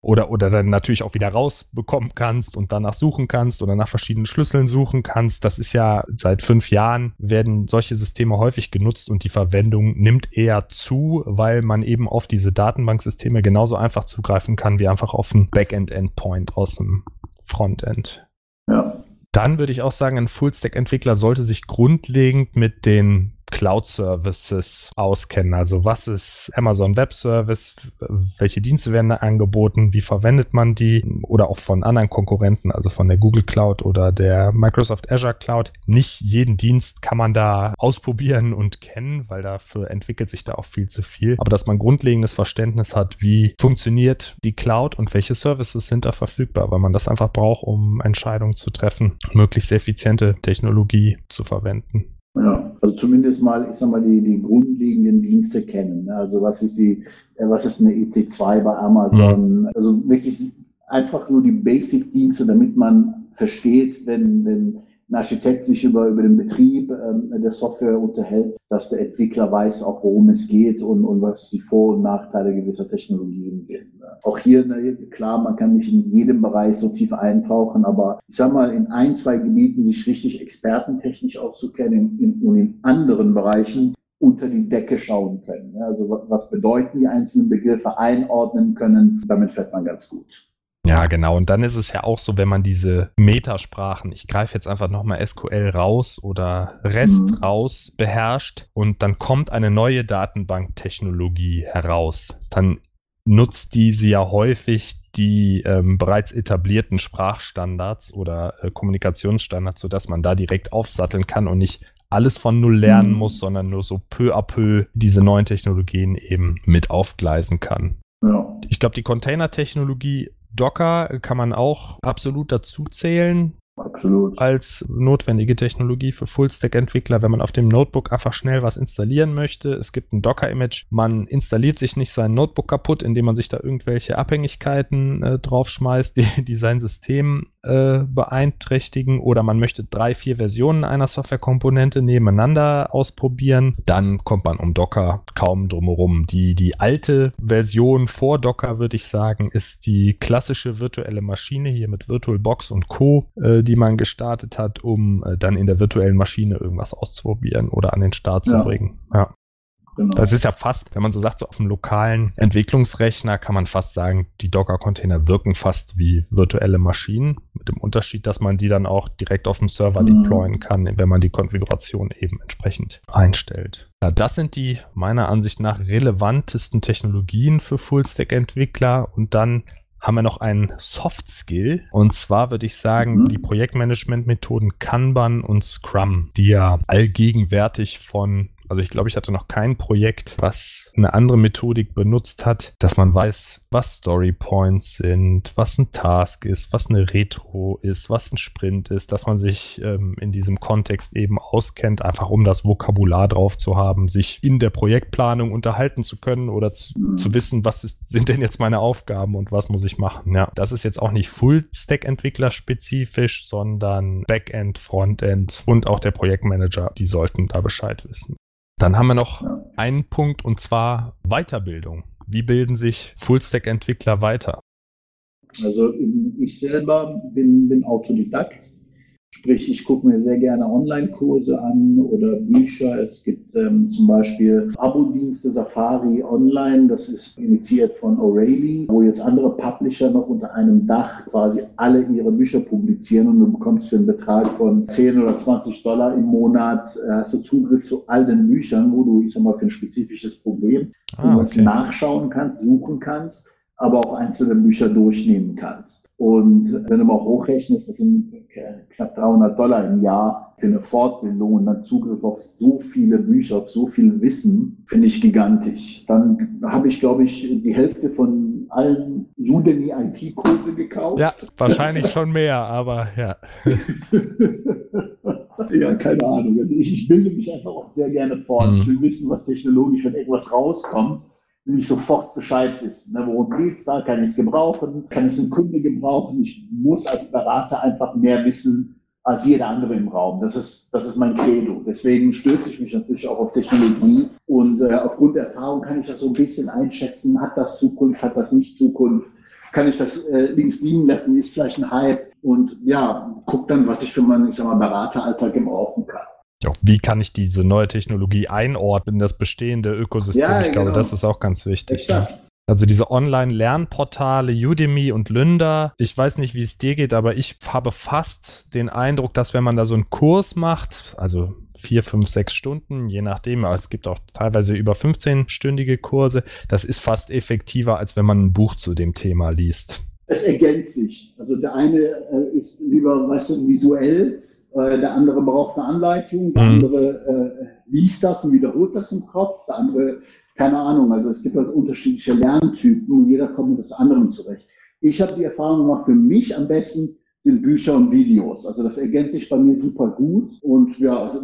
Oder, oder dann natürlich auch wieder rausbekommen kannst und danach suchen kannst oder nach verschiedenen Schlüsseln suchen kannst. Das ist ja seit fünf Jahren werden solche Systeme häufig genutzt und die Verwendung nimmt eher zu, weil man eben auf diese Datenbanksysteme genauso einfach zugreifen kann wie einfach auf ein Backend-Endpoint aus dem Frontend. Ja. Dann würde ich auch sagen, ein Full-Stack-Entwickler sollte sich grundlegend mit den Cloud Services auskennen. Also was ist Amazon Web Service? Welche Dienste werden da angeboten? Wie verwendet man die? Oder auch von anderen Konkurrenten, also von der Google Cloud oder der Microsoft Azure Cloud. Nicht jeden Dienst kann man da ausprobieren und kennen, weil dafür entwickelt sich da auch viel zu viel. Aber dass man grundlegendes Verständnis hat, wie funktioniert die Cloud und welche Services sind da verfügbar, weil man das einfach braucht, um Entscheidungen zu treffen, möglichst effiziente Technologie zu verwenden. Ja, also zumindest mal, ich sag mal, die, die grundlegenden Dienste kennen. Ne? Also was ist die, äh, was ist eine EC2 bei Amazon? Mhm. Also wirklich einfach nur die Basic-Dienste, damit man versteht, wenn, wenn ein Architekt sich über, über den Betrieb ähm, der Software unterhält, dass der Entwickler weiß auch, worum es geht und, und was die Vor- und Nachteile gewisser Technologien sind. Auch hier, ne, klar, man kann nicht in jedem Bereich so tief eintauchen, aber ich sag mal, in ein, zwei Gebieten sich richtig expertentechnisch auszukennen in, und in anderen Bereichen unter die Decke schauen können. Also was bedeuten die einzelnen Begriffe einordnen können, damit fährt man ganz gut. Ja, genau. Und dann ist es ja auch so, wenn man diese Metasprachen, ich greife jetzt einfach nochmal SQL raus oder REST mhm. raus, beherrscht und dann kommt eine neue Datenbanktechnologie heraus, dann nutzt diese ja häufig die ähm, bereits etablierten Sprachstandards oder äh, Kommunikationsstandards, sodass man da direkt aufsatteln kann und nicht alles von null lernen mhm. muss, sondern nur so peu à peu diese neuen Technologien eben mit aufgleisen kann. Ja. Ich glaube, die Container-Technologie Docker kann man auch absolut dazu zählen. Absolut. Als notwendige Technologie für Full-Stack-Entwickler, wenn man auf dem Notebook einfach schnell was installieren möchte. Es gibt ein Docker-Image. Man installiert sich nicht sein Notebook kaputt, indem man sich da irgendwelche Abhängigkeiten äh, draufschmeißt, die, die sein System äh, beeinträchtigen. Oder man möchte drei, vier Versionen einer Softwarekomponente nebeneinander ausprobieren. Dann kommt man um Docker kaum drumherum. Die, die alte Version vor Docker, würde ich sagen, ist die klassische virtuelle Maschine hier mit VirtualBox und Co. Äh, die man gestartet hat, um äh, dann in der virtuellen Maschine irgendwas auszuprobieren oder an den Start zu ja. bringen. Ja. Genau. Das ist ja fast, wenn man so sagt, so auf dem lokalen Entwicklungsrechner kann man fast sagen, die Docker-Container wirken fast wie virtuelle Maschinen, mit dem Unterschied, dass man die dann auch direkt auf dem Server mhm. deployen kann, wenn man die Konfiguration eben entsprechend einstellt. Ja, das sind die meiner Ansicht nach relevantesten Technologien für Full-Stack-Entwickler und dann haben wir noch einen Soft Skill. Und zwar würde ich sagen, mhm. die Projektmanagement-Methoden Kanban und Scrum, die ja allgegenwärtig von also ich glaube, ich hatte noch kein Projekt, was eine andere Methodik benutzt hat, dass man weiß, was Story Points sind, was ein Task ist, was eine Retro ist, was ein Sprint ist, dass man sich ähm, in diesem Kontext eben auskennt, einfach um das Vokabular drauf zu haben, sich in der Projektplanung unterhalten zu können oder zu, zu wissen, was ist, sind denn jetzt meine Aufgaben und was muss ich machen. Ja, das ist jetzt auch nicht Full-Stack-Entwickler spezifisch, sondern Backend, Frontend und auch der Projektmanager, die sollten da Bescheid wissen. Dann haben wir noch einen Punkt und zwar Weiterbildung. Wie bilden sich Fullstack-Entwickler weiter? Also ich selber bin, bin Autodidakt Sprich, ich gucke mir sehr gerne Online-Kurse an oder Bücher. Es gibt ähm, zum Beispiel Abo-Dienste Safari Online, das ist initiiert von O'Reilly, wo jetzt andere Publisher noch unter einem Dach quasi alle ihre Bücher publizieren und du bekommst für einen Betrag von 10 oder 20 Dollar im Monat, äh, hast du Zugriff zu all den Büchern, wo du, ich sag mal, für ein spezifisches Problem ah, okay. nachschauen kannst, suchen kannst aber auch einzelne Bücher durchnehmen kannst. Und wenn du mal hochrechnest, das sind knapp 300 Dollar im Jahr für eine Fortbildung und dann Zugriff auf so viele Bücher, auf so viel Wissen, finde ich gigantisch. Dann habe ich, glaube ich, die Hälfte von allen Udemy IT-Kurse gekauft. Ja, wahrscheinlich schon mehr, aber ja. ja, keine Ahnung. Also ich, ich, bilde mich einfach auch sehr gerne fort. Mhm. Ich will wissen, was technologisch, wenn irgendwas rauskommt, will ich sofort Bescheid wissen. Ne? Worum geht es da? Kann ich es gebrauchen? Kann es einen Kunde gebrauchen? Ich muss als Berater einfach mehr wissen als jeder andere im Raum. Das ist, das ist mein Credo. Deswegen stürze ich mich natürlich auch auf Technologie und äh, aufgrund der Erfahrung kann ich das so ein bisschen einschätzen. Hat das Zukunft? Hat das nicht Zukunft? Kann ich das äh, links liegen lassen? Ist vielleicht ein Hype? Und ja, guck dann, was ich für meinen, ich sag mal, Berateralltag gebrauchen kann. Ja, wie kann ich diese neue Technologie einordnen in das bestehende Ökosystem? Ja, ich glaube, genau. das ist auch ganz wichtig. Ne? Also diese Online-Lernportale Udemy und Lynda, ich weiß nicht, wie es dir geht, aber ich habe fast den Eindruck, dass wenn man da so einen Kurs macht, also vier, fünf, sechs Stunden, je nachdem, aber es gibt auch teilweise über 15-stündige Kurse, das ist fast effektiver, als wenn man ein Buch zu dem Thema liest. Es ergänzt sich. Also der eine äh, ist lieber, weißt du, visuell äh, der andere braucht eine Anleitung, der mhm. andere äh, liest das und wiederholt das im Kopf, der andere, keine Ahnung, also es gibt halt unterschiedliche Lerntypen und jeder kommt mit das anderen zurecht. Ich habe die Erfahrung gemacht, für mich am besten sind Bücher und Videos. Also das ergänzt sich bei mir super gut und ja, also,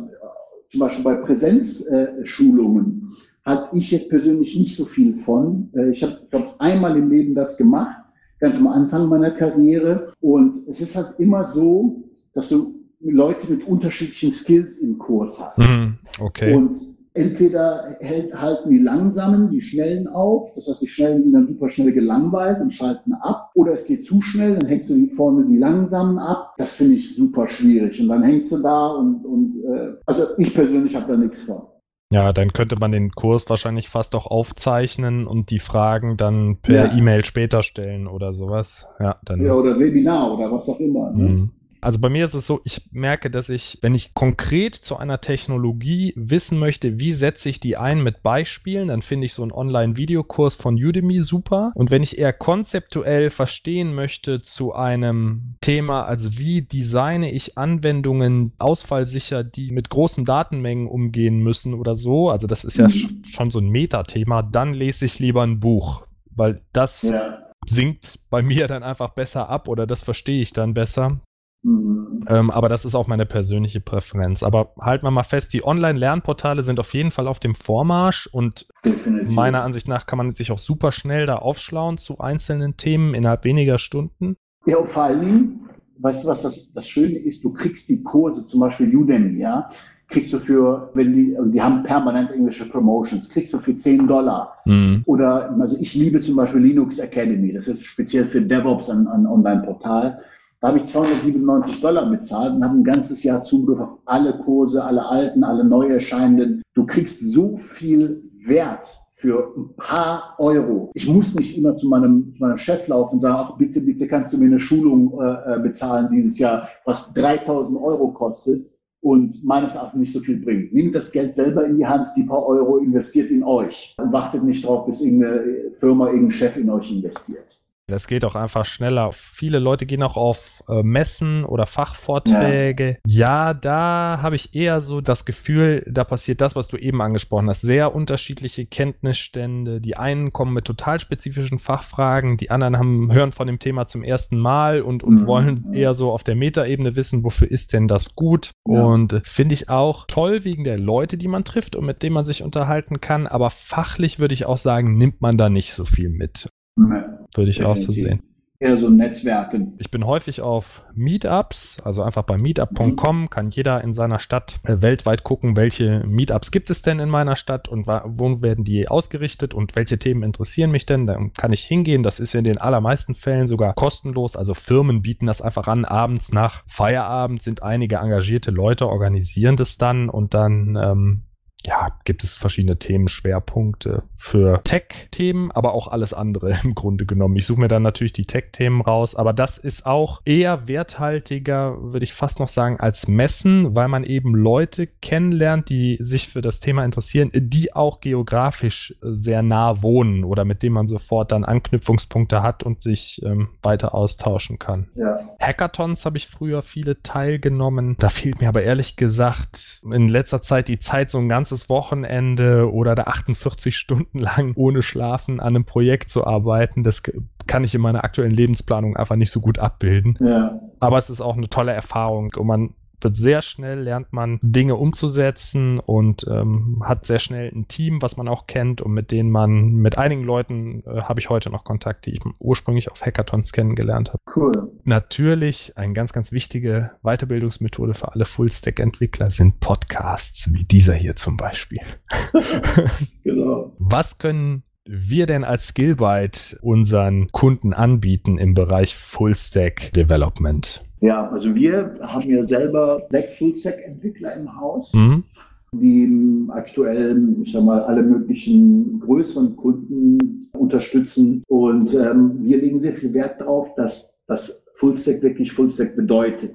zum Beispiel bei Präsenzschulungen äh, hatte ich jetzt persönlich nicht so viel von. Äh, ich habe, glaube einmal im Leben das gemacht, ganz am Anfang meiner Karriere und es ist halt immer so, dass du Leute mit unterschiedlichen Skills im Kurs hast. Mhm, okay. Und entweder hält, halten die Langsamen die Schnellen auf, das heißt, die Schnellen sind dann super schnell gelangweilt und schalten ab, oder es geht zu schnell, dann hängst du die vorne die Langsamen ab. Das finde ich super schwierig. Und dann hängst du da und, und äh, also ich persönlich habe da nichts von. Ja, dann könnte man den Kurs wahrscheinlich fast auch aufzeichnen und die Fragen dann per Ja. E-Mail später stellen oder sowas. Ja, dann. Ja, oder Webinar oder was auch immer. Ne? Mhm. Also bei mir ist es so, ich merke, dass ich, wenn ich konkret zu einer Technologie wissen möchte, wie setze ich die ein mit Beispielen, dann finde ich so einen Online-Videokurs von Udemy super. Und wenn ich eher konzeptuell verstehen möchte zu einem Thema, also wie designe ich Anwendungen ausfallsicher, die mit großen Datenmengen umgehen müssen oder so, also das ist ja Mhm. sch- schon so ein Metathema, dann lese ich lieber ein Buch, weil das Ja. sinkt bei mir dann einfach besser ab oder das verstehe ich dann besser. Mhm. Ähm, aber das ist auch meine persönliche Präferenz. Aber halten wir mal fest, die Online-Lernportale sind auf jeden Fall auf dem Vormarsch und Definitiv. meiner Ansicht nach kann man sich auch super schnell da aufschlauen zu einzelnen Themen innerhalb weniger Stunden. Ja, und vor Dingen, weißt du, was das, das Schöne ist? Du kriegst die Kurse, zum Beispiel Udemy, ja, kriegst du für, wenn die, die haben permanent englische Promotions, kriegst du für 10 Dollar. Oder, also ich liebe zum Beispiel Linux Academy, das ist speziell für DevOps ein, ein Online-Portal. Da habe ich 297 Dollar bezahlt und habe ein ganzes Jahr Zugriff auf alle Kurse, alle alten, alle neu erscheinenden. Du kriegst so viel Wert für ein paar Euro. Ich muss nicht immer zu meinem, zu meinem Chef laufen und sagen, ach bitte, bitte kannst du mir eine Schulung äh, äh, bezahlen dieses Jahr, was 3000 Euro kostet und meines Erachtens nicht so viel bringt. Nehmt das Geld selber in die Hand, die paar Euro investiert in euch und wartet nicht drauf, bis irgendeine Firma, irgendein Chef in euch investiert. Das geht auch einfach schneller. Viele Leute gehen auch auf äh, Messen oder Fachvorträge. Ja, da habe ich eher so das Gefühl, da passiert das, was du eben angesprochen hast. Sehr unterschiedliche Kenntnisstände. Die einen kommen mit total spezifischen Fachfragen, die anderen haben, hören von dem Thema zum ersten Mal und, und Mhm. wollen eher so auf der Metaebene wissen, wofür ist denn das gut. Ja. Und finde ich auch toll wegen der Leute, die man trifft und mit denen man sich unterhalten kann. Aber fachlich würde ich auch sagen, nimmt man da nicht so viel mit. Würde ich auch so Definitiv. sehen. Eher so Netzwerken. Ich bin häufig auf Meetups, also einfach bei meetup.com kann jeder in seiner Stadt äh, weltweit gucken, welche Meetups gibt es denn in meiner Stadt und wo werden die ausgerichtet und welche Themen interessieren mich denn. Dann kann ich hingehen. Das ist in den allermeisten Fällen sogar kostenlos. Also Firmen bieten das einfach an. Abends nach Feierabend sind einige engagierte Leute, organisieren das dann und dann ähm, ja, gibt es verschiedene Themenschwerpunkte für Tech-Themen, aber auch alles andere im Grunde genommen. Ich suche mir dann natürlich die Tech-Themen raus, aber das ist auch eher werthaltiger, würde ich fast noch sagen, als Messen, weil man eben Leute kennenlernt, die sich für das Thema interessieren, die auch geografisch sehr nah wohnen oder mit denen man sofort dann Anknüpfungspunkte hat und sich ähm, weiter austauschen kann. Ja. Hackathons habe ich früher viele teilgenommen. Da fehlt mir aber ehrlich gesagt in letzter Zeit die Zeit, so ein ganzes Wochenende oder da 48 Stunden lang ohne Schlafen an einem Projekt zu arbeiten. Das kann ich in meiner aktuellen Lebensplanung einfach nicht so gut abbilden. Ja. Aber es ist auch eine tolle Erfahrung und man wird sehr schnell, lernt man Dinge umzusetzen und ähm, hat sehr schnell ein Team, was man auch kennt und mit denen man, mit einigen Leuten äh, habe ich heute noch Kontakt, die ich ursprünglich auf Hackathons kennengelernt habe. Cool. Natürlich eine ganz, ganz wichtige Weiterbildungsmethode für alle Full-Stack-Entwickler sind Podcasts, wie dieser hier zum Beispiel. Genau. Was können wir denn als Skillbyte unseren Kunden anbieten im Bereich Full-Stack-Development? Ja, also wir haben ja selber sechs Full-Stack-Entwickler im Haus, Mhm. die aktuell, ich sag mal, alle möglichen größeren Kunden unterstützen. Und ähm, wir legen sehr viel Wert darauf, dass das Full-Stack wirklich Full-Stack bedeutet.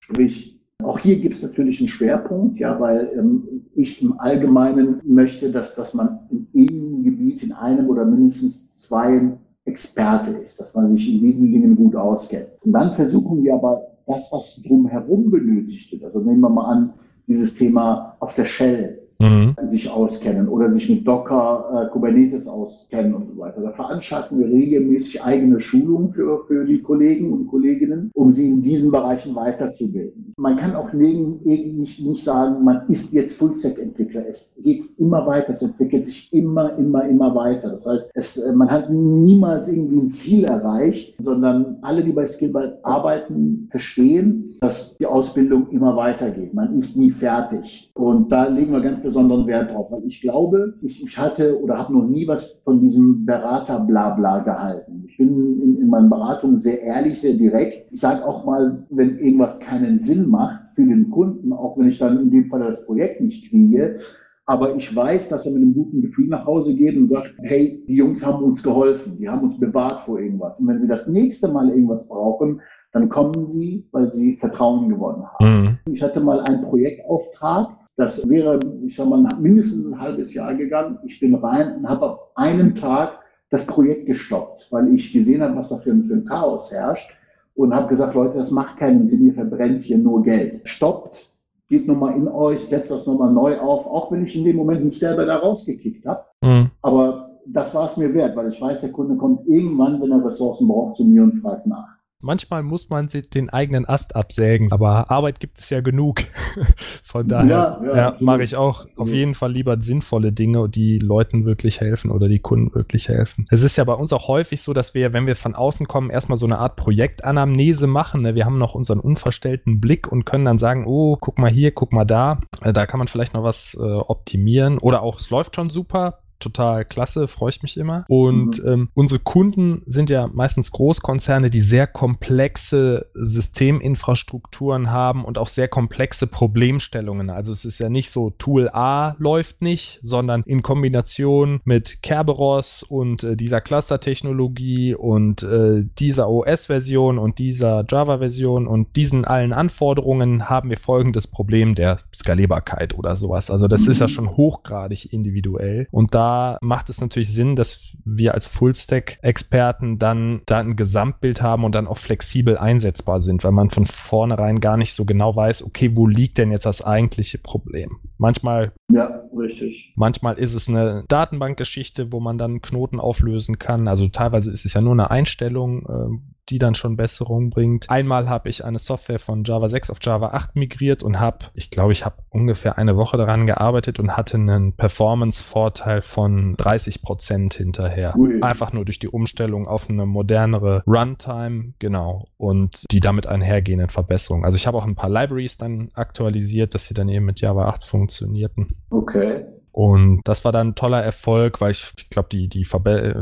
Sprich, auch hier gibt es natürlich einen Schwerpunkt, ja, weil ähm, ich im Allgemeinen möchte, dass, dass man in irgendeinem Gebiet, in einem oder mindestens zwei Experte ist, dass man sich in diesen Dingen gut auskennt. Und dann versuchen wir aber das, was drumherum benötigt wird, also nehmen wir mal an, dieses Thema auf der Shell, mhm. sich auskennen oder sich mit Docker, äh, Kubernetes auskennen und so weiter. Da veranstalten wir regelmäßig eigene Schulungen für, für die Kollegen und Kolleginnen, um sie in diesen Bereichen weiterzubilden. Man kann auch nicht, nicht sagen, man ist jetzt Full-Stack-Entwickler. Es geht immer weiter, es entwickelt sich immer, immer, immer weiter. Das heißt, es, äh, man hat niemals irgendwie ein Ziel erreicht, sondern alle, die bei Skillbyte arbeiten, verstehen, dass Ausbildung immer weitergeht. Man ist nie fertig. Und da legen wir ganz besonderen Wert drauf, weil ich glaube, ich, hatte oder habe noch nie was von diesem Berater-Blabla gehalten. Ich bin in, in meinen Beratungen sehr ehrlich, sehr direkt. Ich sage auch mal, wenn irgendwas keinen Sinn macht für den Kunden, auch wenn ich dann in dem Fall das Projekt nicht kriege, aber ich weiß, dass er mit einem guten Gefühl nach Hause geht und sagt, hey, die Jungs haben uns geholfen, die haben uns bewahrt vor irgendwas. Und wenn sie das nächste Mal irgendwas brauchen, dann kommen sie, weil sie Vertrauen gewonnen haben. Mhm. Ich hatte mal einen Projektauftrag, das wäre, ich sag mal, mindestens ein halbes Jahr gegangen. Ich bin rein und habe auf einen Tag das Projekt gestoppt, weil ich gesehen habe, was da für, für ein Chaos herrscht und habe gesagt, Leute, das macht keinen Sinn, ihr verbrennt hier nur Geld. Stoppt, geht nochmal in euch, setzt das nochmal neu auf, auch wenn ich in dem Moment nicht selber da rausgekickt habe. Mhm. Aber das war es mir wert, weil ich weiß, der Kunde kommt irgendwann, wenn er Ressourcen braucht, zu mir und fragt nach. Manchmal muss man den eigenen Ast absägen, aber Arbeit gibt es ja genug. Von daher ja, ja, ja, mache ich auch auf jeden Fall lieber sinnvolle Dinge, die Leuten wirklich helfen oder die Kunden wirklich helfen. Es ist ja bei uns auch häufig so, dass wir, wenn wir von außen kommen, erstmal so eine Art Projektanamnese machen. Ne? Wir haben noch unseren unverstellten Blick und können dann sagen, oh, guck mal hier, guck mal da. Da kann man vielleicht noch was äh, optimieren. Oder auch, es läuft schon super, total klasse, freue ich mich immer. Und mhm. ähm, unsere Kunden sind ja meistens Großkonzerne, die sehr komplexe Systeminfrastrukturen haben und auch sehr komplexe Problemstellungen. Also es ist ja nicht so, Tool A läuft nicht, sondern in Kombination mit Kerberos und äh, dieser Cluster-Technologie und äh, dieser OS-Version und dieser Java-Version und diesen allen Anforderungen haben wir folgendes Problem der Skalierbarkeit oder sowas. Also das mhm. ist ja mhm. schon hochgradig individuell. Und da macht es natürlich Sinn, dass wir als Full-Stack-Experten dann da ein Gesamtbild haben und dann auch flexibel einsetzbar sind, weil man von vornherein gar nicht so genau weiß, okay, wo liegt denn jetzt das eigentliche Problem? Manchmal. Ja, richtig. Manchmal ist es eine Datenbankgeschichte, wo man dann Knoten auflösen kann. Also teilweise ist es ja nur eine Einstellung, äh, die dann schon Besserung bringt. Einmal habe ich eine Software von Java 6 auf Java 8 migriert und habe, ich glaube, ich habe ungefähr eine Woche daran gearbeitet und hatte einen Performance-Vorteil von 30 Prozent hinterher. Ui. Einfach nur durch die Umstellung auf eine modernere Runtime, genau, und die damit einhergehenden Verbesserungen. Also ich habe auch ein paar Libraries dann aktualisiert, dass sie dann eben mit Java 8 funktionierten. Okay. Und das war dann ein toller Erfolg, weil ich, ich glaube, die, die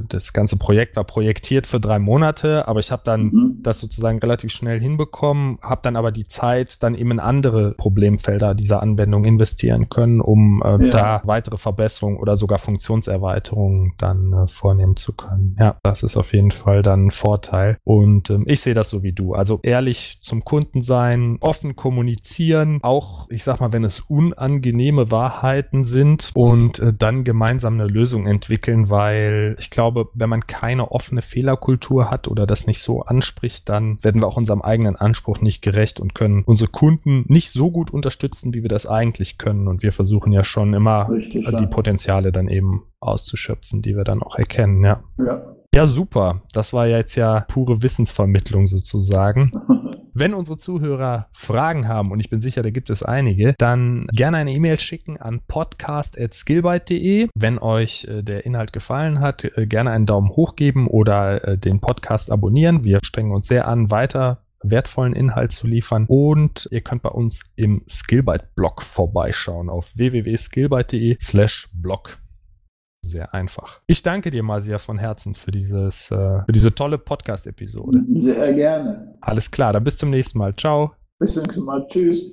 das ganze Projekt war projektiert für drei Monate, aber ich habe dann mhm. das sozusagen relativ schnell hinbekommen, habe dann aber die Zeit dann eben in andere Problemfelder dieser Anwendung investieren können, um äh, ja. da weitere Verbesserungen oder sogar Funktionserweiterungen dann äh, vornehmen zu können. Ja, das ist auf jeden Fall dann ein Vorteil. Und ähm, ich sehe das so wie du. Also ehrlich zum Kunden sein, offen kommunizieren, auch, ich sag mal, wenn es unangenehme Wahrheiten sind, und äh, dann gemeinsam eine Lösung entwickeln, weil ich glaube, wenn man keine offene Fehlerkultur hat oder das nicht so anspricht, dann werden wir auch unserem eigenen Anspruch nicht gerecht und können unsere Kunden nicht so gut unterstützen, wie wir das eigentlich können. Und wir versuchen ja schon immer Richtig, die ja. Potenziale dann eben auszuschöpfen, die wir dann auch erkennen, ja. Ja. Ja, super. Das war jetzt ja pure Wissensvermittlung sozusagen. Wenn unsere Zuhörer Fragen haben, und ich bin sicher, da gibt es einige, dann gerne eine E-Mail schicken an podcast.skillbyte.de. Wenn euch äh, der Inhalt gefallen hat, äh, gerne einen Daumen hoch geben oder äh, den Podcast abonnieren. Wir strengen uns sehr an, weiter wertvollen Inhalt zu liefern. Und ihr könnt bei uns im Skillbyte-Blog vorbeischauen auf www.skillbyte.de slash blog sehr einfach. Ich danke dir mal sehr von Herzen für, dieses, äh, für diese tolle Podcast-Episode. Sehr gerne. Alles klar, dann bis zum nächsten Mal. Ciao. Bis zum nächsten Mal. Tschüss.